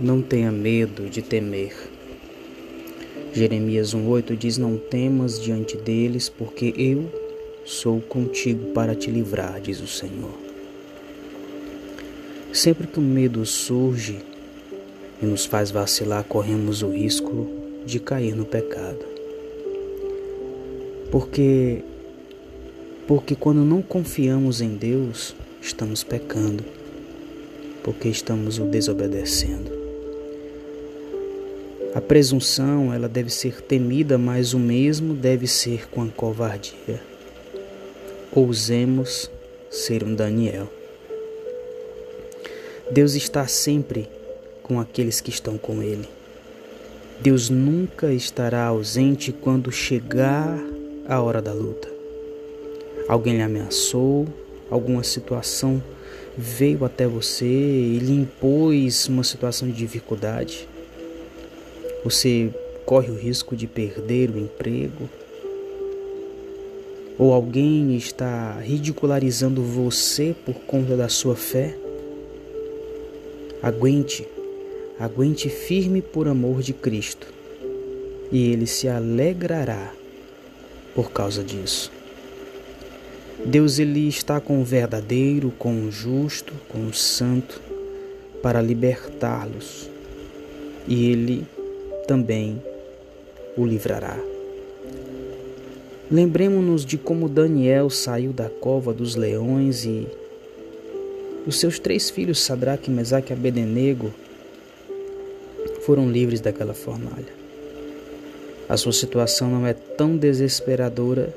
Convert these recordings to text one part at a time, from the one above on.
Não tenha medo de temer. Jeremias 1,8 diz: Não temas diante deles, porque eu sou contigo para te livrar, diz o Senhor. Sempre que o medo surge e nos faz vacilar, corremos o risco de cair no pecado. Porque porque quando não confiamos em Deus, estamos pecando. Porque estamos o desobedecendo. A presunção, ela deve ser temida, mas o mesmo deve ser com a covardia. Ousemos ser um Daniel. Deus está sempre com aqueles que estão com Ele. Deus nunca estará ausente quando chegar a hora da luta. Alguém lhe ameaçou, alguma situação veio até você e lhe impôs uma situação de dificuldade. Você corre o risco de perder o emprego. Ou alguém está ridicularizando você por conta da sua fé. Aguente, aguente firme por amor de Cristo, e ele se alegrará por causa disso. Deus ele está com o verdadeiro, com o justo, com o santo para libertá-los. E ele também o livrará. Lembremos-nos de como Daniel saiu da cova dos leões e os seus três filhos, Sadraque, Mesaque e Abednego, foram livres daquela fornalha. A sua situação não é tão desesperadora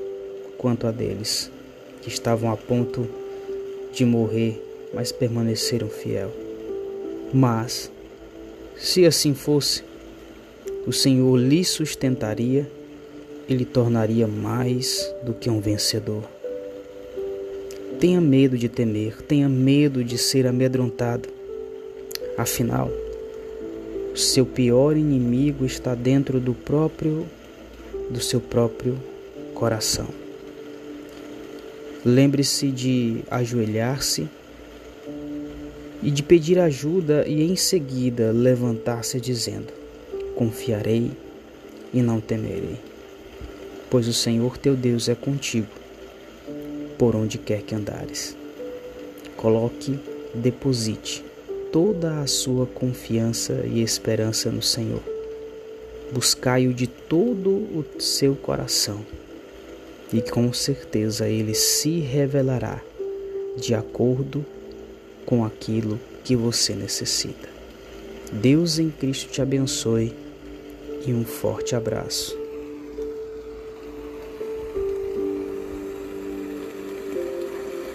quanto a deles, que estavam a ponto de morrer, mas permaneceram fiel. Mas, se assim fosse, o Senhor lhe sustentaria e lhe tornaria mais do que um vencedor. Tenha medo de temer, tenha medo de ser amedrontado. Afinal, seu pior inimigo está dentro do próprio do seu próprio coração. Lembre-se de ajoelhar-se e de pedir ajuda e em seguida levantar-se dizendo: confiarei e não temerei, pois o Senhor teu Deus é contigo, por onde quer que andares. Coloque, deposite toda a sua confiança e esperança no Senhor. Buscai-o de todo o seu coração, e com certeza ele se revelará de acordo com aquilo que você necessita. Deus em Cristo te abençoe e um forte abraço.